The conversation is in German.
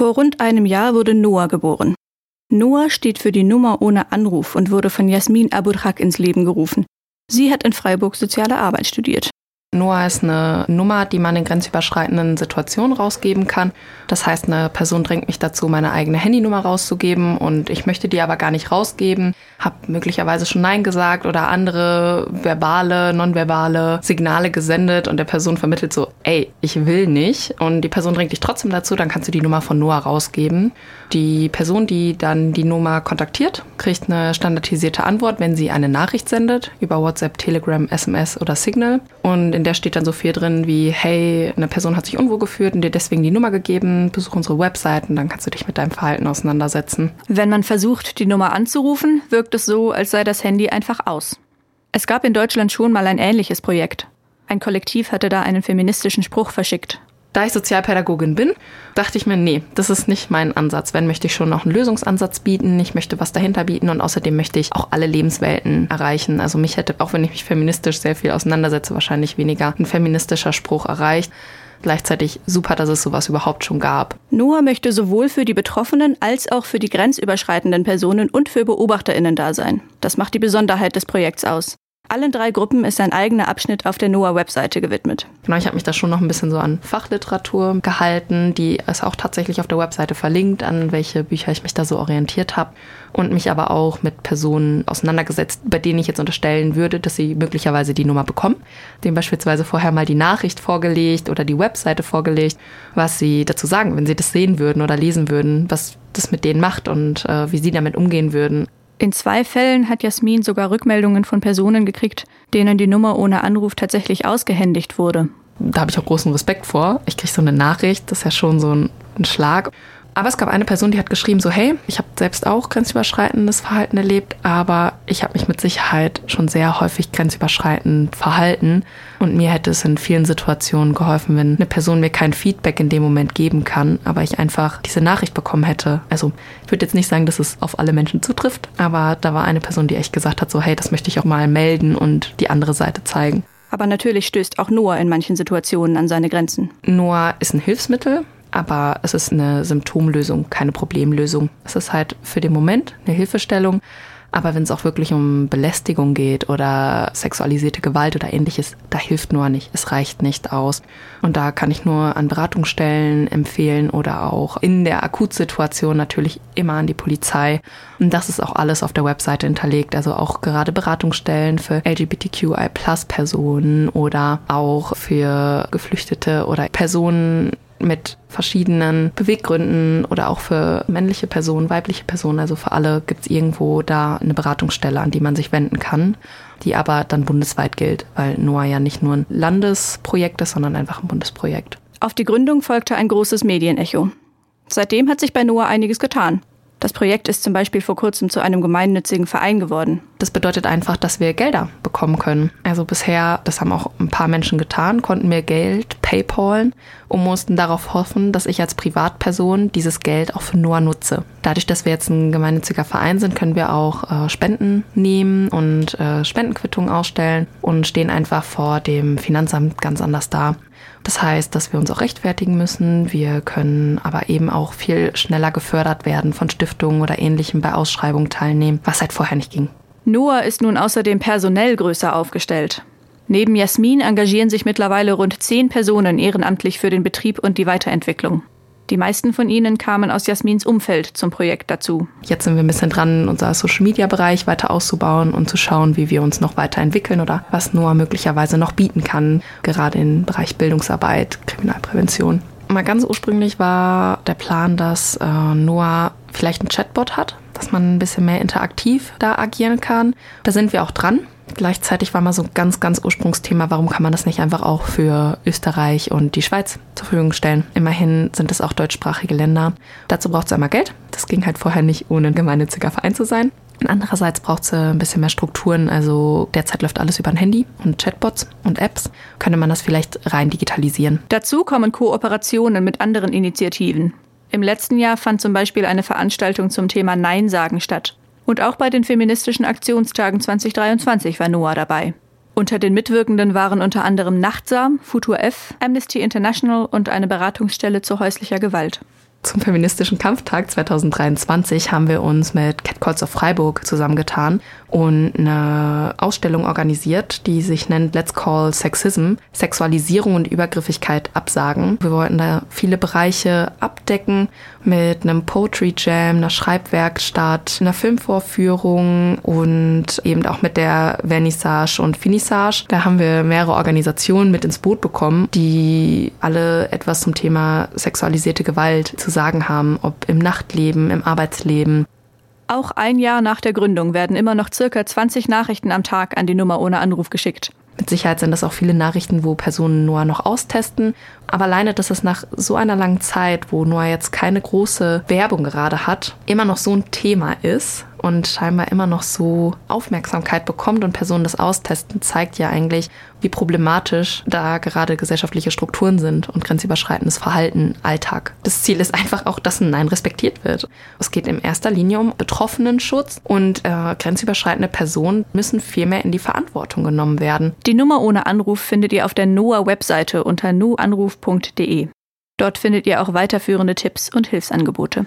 Vor rund einem Jahr wurde Noah geboren. Noah steht für die Nummer ohne Anruf und wurde von Jasmin Aburhak ins Leben gerufen. Sie hat in Freiburg soziale Arbeit studiert. Noah ist eine Nummer, die man in grenzüberschreitenden Situationen rausgeben kann. Das heißt, eine Person drängt mich dazu, meine eigene Handynummer rauszugeben und ich möchte die aber gar nicht rausgeben, habe möglicherweise schon Nein gesagt oder andere verbale, nonverbale Signale gesendet und der Person vermittelt so, ey, ich will nicht und die Person drängt dich trotzdem dazu, dann kannst du die Nummer von Noah rausgeben. Die Person, die dann die Nummer kontaktiert, kriegt eine standardisierte Antwort, wenn sie eine Nachricht sendet über WhatsApp, Telegram, SMS oder Signal und in der steht dann so viel drin wie, hey, eine Person hat sich unwohl gefühlt und dir deswegen die Nummer gegeben, besuch unsere Website und dann kannst du dich mit deinem Verhalten auseinandersetzen. Wenn man versucht, die Nummer anzurufen, wirkt es so, als sei das Handy einfach aus. Es gab in Deutschland schon mal ein ähnliches Projekt. Ein Kollektiv hatte da einen feministischen Spruch verschickt. Da ich Sozialpädagogin bin, dachte ich mir, nee, das ist nicht mein Ansatz. Wenn möchte ich schon noch einen Lösungsansatz bieten, ich möchte was dahinter bieten und außerdem möchte ich auch alle Lebenswelten erreichen. Also mich hätte, auch wenn ich mich feministisch sehr viel auseinandersetze, wahrscheinlich weniger ein feministischer Spruch erreicht. Gleichzeitig super, dass es sowas überhaupt schon gab. Noah möchte sowohl für die Betroffenen als auch für die grenzüberschreitenden Personen und für BeobachterInnen da sein. Das macht die Besonderheit des Projekts aus. Allen drei Gruppen ist ein eigener Abschnitt auf der NOAA-Webseite gewidmet. Genau, ich habe mich da schon noch ein bisschen so an Fachliteratur gehalten, die ist auch tatsächlich auf der Webseite verlinkt, an welche Bücher ich mich da so orientiert habe und mich aber auch mit Personen auseinandergesetzt, bei denen ich jetzt unterstellen würde, dass sie möglicherweise die Nummer bekommen. Dem beispielsweise vorher mal die Nachricht vorgelegt oder die Webseite vorgelegt, was sie dazu sagen, wenn sie das sehen würden oder lesen würden, was das mit denen macht und äh, wie sie damit umgehen würden. In zwei Fällen hat Jasmin sogar Rückmeldungen von Personen gekriegt, denen die Nummer ohne Anruf tatsächlich ausgehändigt wurde. Da habe ich auch großen Respekt vor. Ich kriege so eine Nachricht, das ist ja schon so ein, ein Schlag. Aber es gab eine Person, die hat geschrieben, so hey, ich habe selbst auch grenzüberschreitendes Verhalten erlebt, aber ich habe mich mit Sicherheit schon sehr häufig grenzüberschreitend verhalten und mir hätte es in vielen Situationen geholfen, wenn eine Person mir kein Feedback in dem Moment geben kann, aber ich einfach diese Nachricht bekommen hätte. Also ich würde jetzt nicht sagen, dass es auf alle Menschen zutrifft, aber da war eine Person, die echt gesagt hat, so hey, das möchte ich auch mal melden und die andere Seite zeigen. Aber natürlich stößt auch Noah in manchen Situationen an seine Grenzen. Noah ist ein Hilfsmittel, aber es ist eine Symptomlösung, keine Problemlösung. Es ist halt für den Moment eine Hilfestellung, aber wenn es auch wirklich um Belästigung geht oder sexualisierte Gewalt oder ähnliches, da hilft nur nicht. Es reicht nicht aus. Und da kann ich nur an Beratungsstellen empfehlen oder auch in der Akutsituation natürlich immer an die Polizei. Und das ist auch alles auf der Webseite hinterlegt. Also auch gerade Beratungsstellen für LGBTQI-Plus-Personen oder auch für Geflüchtete oder Personen mit verschiedenen Beweggründen oder auch für männliche Personen, weibliche Personen, also für alle gibt es irgendwo da eine Beratungsstelle, an die man sich wenden kann, die aber dann bundesweit gilt, weil NOAA ja nicht nur ein Landesprojekt ist, sondern einfach ein Bundesprojekt. Auf die Gründung folgte ein großes Medienecho. Seitdem hat sich bei NOAA einiges getan. Das Projekt ist zum Beispiel vor kurzem zu einem gemeinnützigen Verein geworden. Das bedeutet einfach, dass wir Gelder bekommen können. Also bisher, das haben auch ein paar Menschen getan, konnten wir Geld paypalen und mussten darauf hoffen, dass ich als Privatperson dieses Geld auch für Noah nutze. Dadurch, dass wir jetzt ein gemeinnütziger Verein sind, können wir auch äh, Spenden nehmen und äh, Spendenquittungen ausstellen und stehen einfach vor dem Finanzamt ganz anders da. Das heißt, dass wir uns auch rechtfertigen müssen. Wir können aber eben auch viel schneller gefördert werden von Stiftungen oder ähnlichem bei Ausschreibungen teilnehmen, was halt vorher nicht ging. Noah ist nun außerdem personell größer aufgestellt. Neben Jasmin engagieren sich mittlerweile rund zehn Personen ehrenamtlich für den Betrieb und die Weiterentwicklung. Die meisten von ihnen kamen aus Jasmins Umfeld zum Projekt dazu. Jetzt sind wir ein bisschen dran, unser Social-Media-Bereich weiter auszubauen und zu schauen, wie wir uns noch weiterentwickeln oder was Noah möglicherweise noch bieten kann, gerade im Bereich Bildungsarbeit, Kriminalprävention. Mal ganz ursprünglich war der Plan, dass äh, Noah vielleicht einen Chatbot hat, dass man ein bisschen mehr interaktiv da agieren kann. Da sind wir auch dran. Gleichzeitig war mal so ein ganz, ganz Ursprungsthema, warum kann man das nicht einfach auch für Österreich und die Schweiz zur Verfügung stellen? Immerhin sind es auch deutschsprachige Länder. Dazu braucht es einmal Geld. Das ging halt vorher nicht, ohne ein gemeinnütziger Verein zu sein. Und andererseits braucht es ein bisschen mehr Strukturen. Also derzeit läuft alles über ein Handy und Chatbots und Apps. Könnte man das vielleicht rein digitalisieren? Dazu kommen Kooperationen mit anderen Initiativen. Im letzten Jahr fand zum Beispiel eine Veranstaltung zum Thema Nein sagen statt. Und auch bei den feministischen Aktionstagen 2023 war Noah dabei. Unter den Mitwirkenden waren unter anderem Nachtsam, Futur F, Amnesty International und eine Beratungsstelle zu häuslicher Gewalt. Zum feministischen Kampftag 2023 haben wir uns mit Cat Calls of Freiburg zusammengetan und eine Ausstellung organisiert, die sich nennt Let's Call Sexism, Sexualisierung und Übergriffigkeit absagen. Wir wollten da viele Bereiche abdecken mit einem Poetry Jam, einer Schreibwerkstatt, einer Filmvorführung und eben auch mit der Vernissage und Finissage. Da haben wir mehrere Organisationen mit ins Boot bekommen, die alle etwas zum Thema sexualisierte Gewalt zu sagen haben, ob im Nachtleben, im Arbeitsleben. Auch ein Jahr nach der Gründung werden immer noch circa 20 Nachrichten am Tag an die Nummer ohne Anruf geschickt. Mit Sicherheit sind das auch viele Nachrichten, wo Personen Noah noch austesten. Aber alleine, dass es nach so einer langen Zeit, wo Noah jetzt keine große Werbung gerade hat, immer noch so ein Thema ist und scheinbar immer noch so Aufmerksamkeit bekommt und Personen das austesten, zeigt ja eigentlich, wie problematisch da gerade gesellschaftliche Strukturen sind und grenzüberschreitendes Verhalten, Alltag. Das Ziel ist einfach auch, dass ein Nein respektiert wird. Es geht in erster Linie um Betroffenenschutz und äh, grenzüberschreitende Personen müssen viel mehr in die Verantwortung genommen werden. Die Nummer ohne Anruf findet ihr auf der NOAA-Webseite unter nuanruf.de. Dort findet ihr auch weiterführende Tipps und Hilfsangebote.